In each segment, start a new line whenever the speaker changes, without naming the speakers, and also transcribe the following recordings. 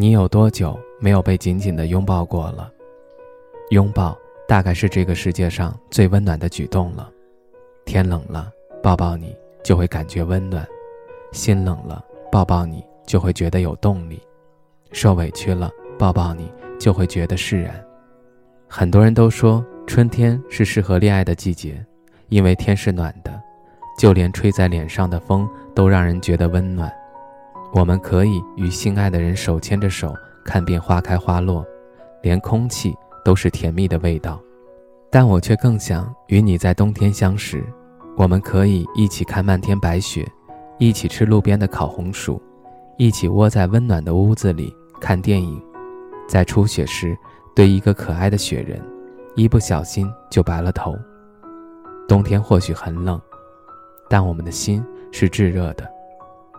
你有多久没有被紧紧的拥抱过了？拥抱大概是这个世界上最温暖的举动了。天冷了，抱抱你就会感觉温暖；心冷了，抱抱你就会觉得有动力；受委屈了，抱抱你就会觉得释然。很多人都说春天是适合恋爱的季节，因为天是暖的，就连吹在脸上的风都让人觉得温暖。我们可以与心爱的人手牵着手，看遍花开花落，连空气都是甜蜜的味道。但我却更想与你在冬天相识。我们可以一起看漫天白雪，一起吃路边的烤红薯，一起窝在温暖的屋子里看电影。在初雪时，对一个可爱的雪人，一不小心就白了头。冬天或许很冷，但我们的心是炙热的。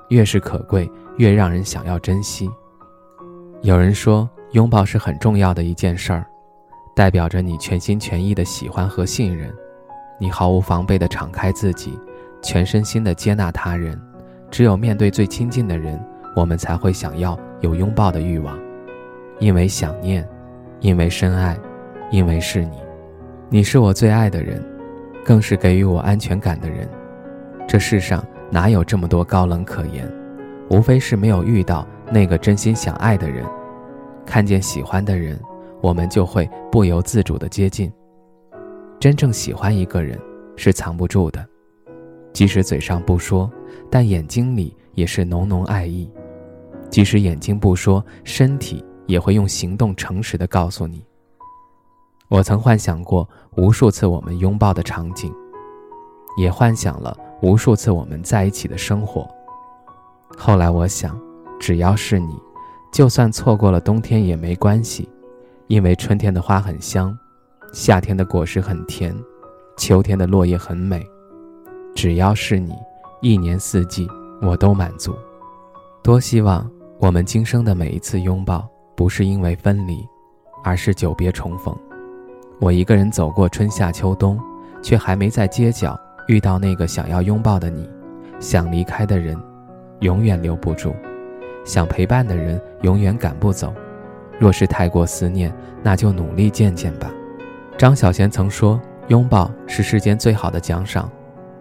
越是可贵，越让人想要珍惜。有人说，拥抱是很重要的一件事儿，代表着你全心全意的喜欢和信任，你毫无防备的敞开自己，全身心的接纳他人。只有面对最亲近的人，我们才会想要有拥抱的欲望，因为想念，因为深爱，因为是你，你是我最爱的人，更是给予我安全感的人。这世上。哪有这么多高冷可言？无非是没有遇到那个真心想爱的人。看见喜欢的人，我们就会不由自主的接近。真正喜欢一个人是藏不住的，即使嘴上不说，但眼睛里也是浓浓爱意。即使眼睛不说，身体也会用行动诚实的告诉你。我曾幻想过无数次我们拥抱的场景，也幻想了。无数次我们在一起的生活。后来我想，只要是你，就算错过了冬天也没关系，因为春天的花很香，夏天的果实很甜，秋天的落叶很美。只要是你，一年四季我都满足。多希望我们今生的每一次拥抱，不是因为分离，而是久别重逢。我一个人走过春夏秋冬，却还没在街角。遇到那个想要拥抱的你，想离开的人，永远留不住；想陪伴的人，永远赶不走。若是太过思念，那就努力见见吧。张小娴曾说：“拥抱是世间最好的奖赏。”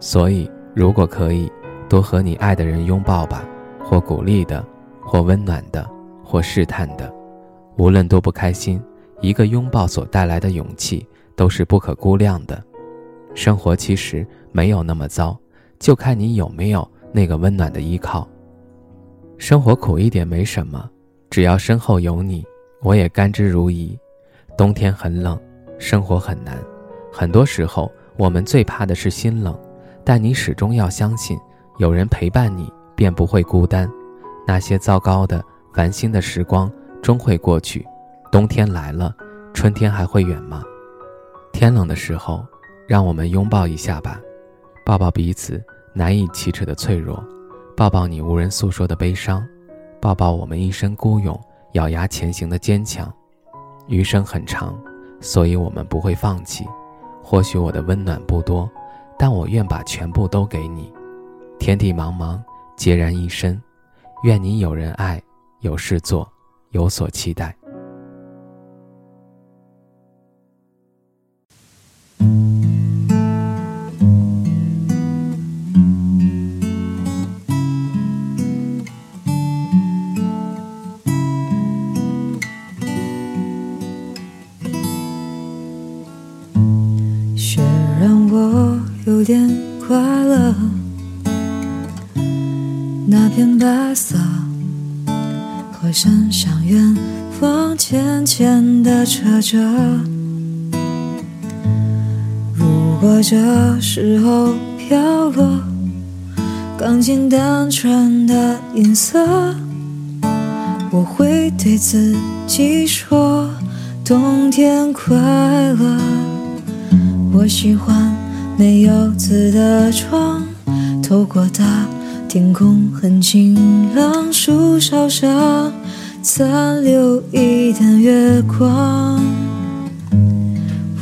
所以，如果可以，多和你爱的人拥抱吧，或鼓励的，或温暖的，或试探的。无论多不开心，一个拥抱所带来的勇气，都是不可估量的。生活其实没有那么糟，就看你有没有那个温暖的依靠。生活苦一点没什么，只要身后有你，我也甘之如饴。冬天很冷，生活很难，很多时候我们最怕的是心冷，但你始终要相信，有人陪伴你，便不会孤单。那些糟糕的、烦心的时光终会过去。冬天来了，春天还会远吗？天冷的时候。让我们拥抱一下吧，抱抱彼此难以启齿的脆弱，抱抱你无人诉说的悲伤，抱抱我们一身孤勇咬牙前行的坚强。余生很长，所以我们不会放弃。或许我的温暖不多，但我愿把全部都给你。天地茫茫，孑然一身，愿你有人爱，有事做，有所期待。
有点快乐，那片白色和身上远方浅浅的扯着。如果这时候飘落钢琴单纯的音色，我会对自己说，冬天快乐。我喜欢没有字的窗，透过它天空很晴朗，树梢上残留一点月光。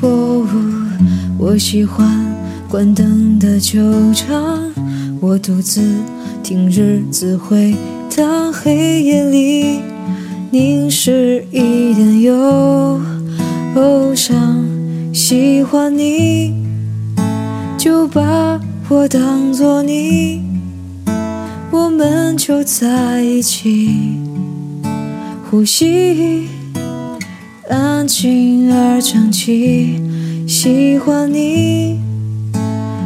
哦，我喜欢关灯的球场，我独自听日子回。荡黑夜里凝视一点忧伤，喜欢你，就把我当作你，我们就在一起，呼吸安静而整齐。喜欢你，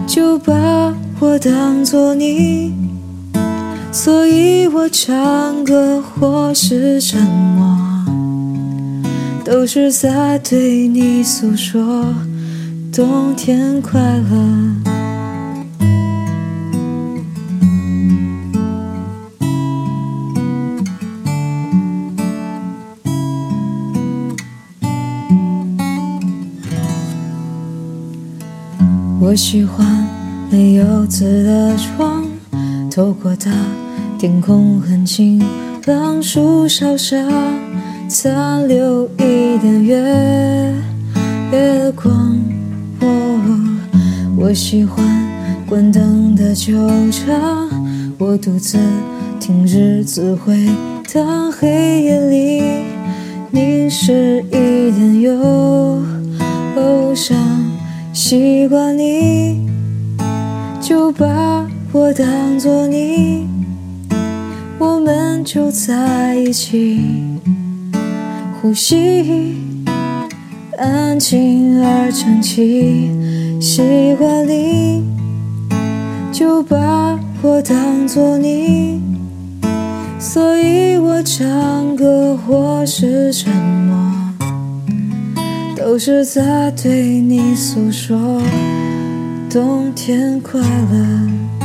就把我当作你。所以我唱歌或是沉默，都是在对你诉说冬天快乐。我喜欢没有字的窗。透过它天空很晴朗，树梢上残留一点月月光。我喜欢关灯的球场，我独自听日子回荡，黑夜里凝视一点忧伤。习惯你，就把。我当作你，我们就在一起，呼吸安静而整齐。喜欢你，就把我当作你，所以我唱歌或是沉默，都是在对你诉说冬天快乐。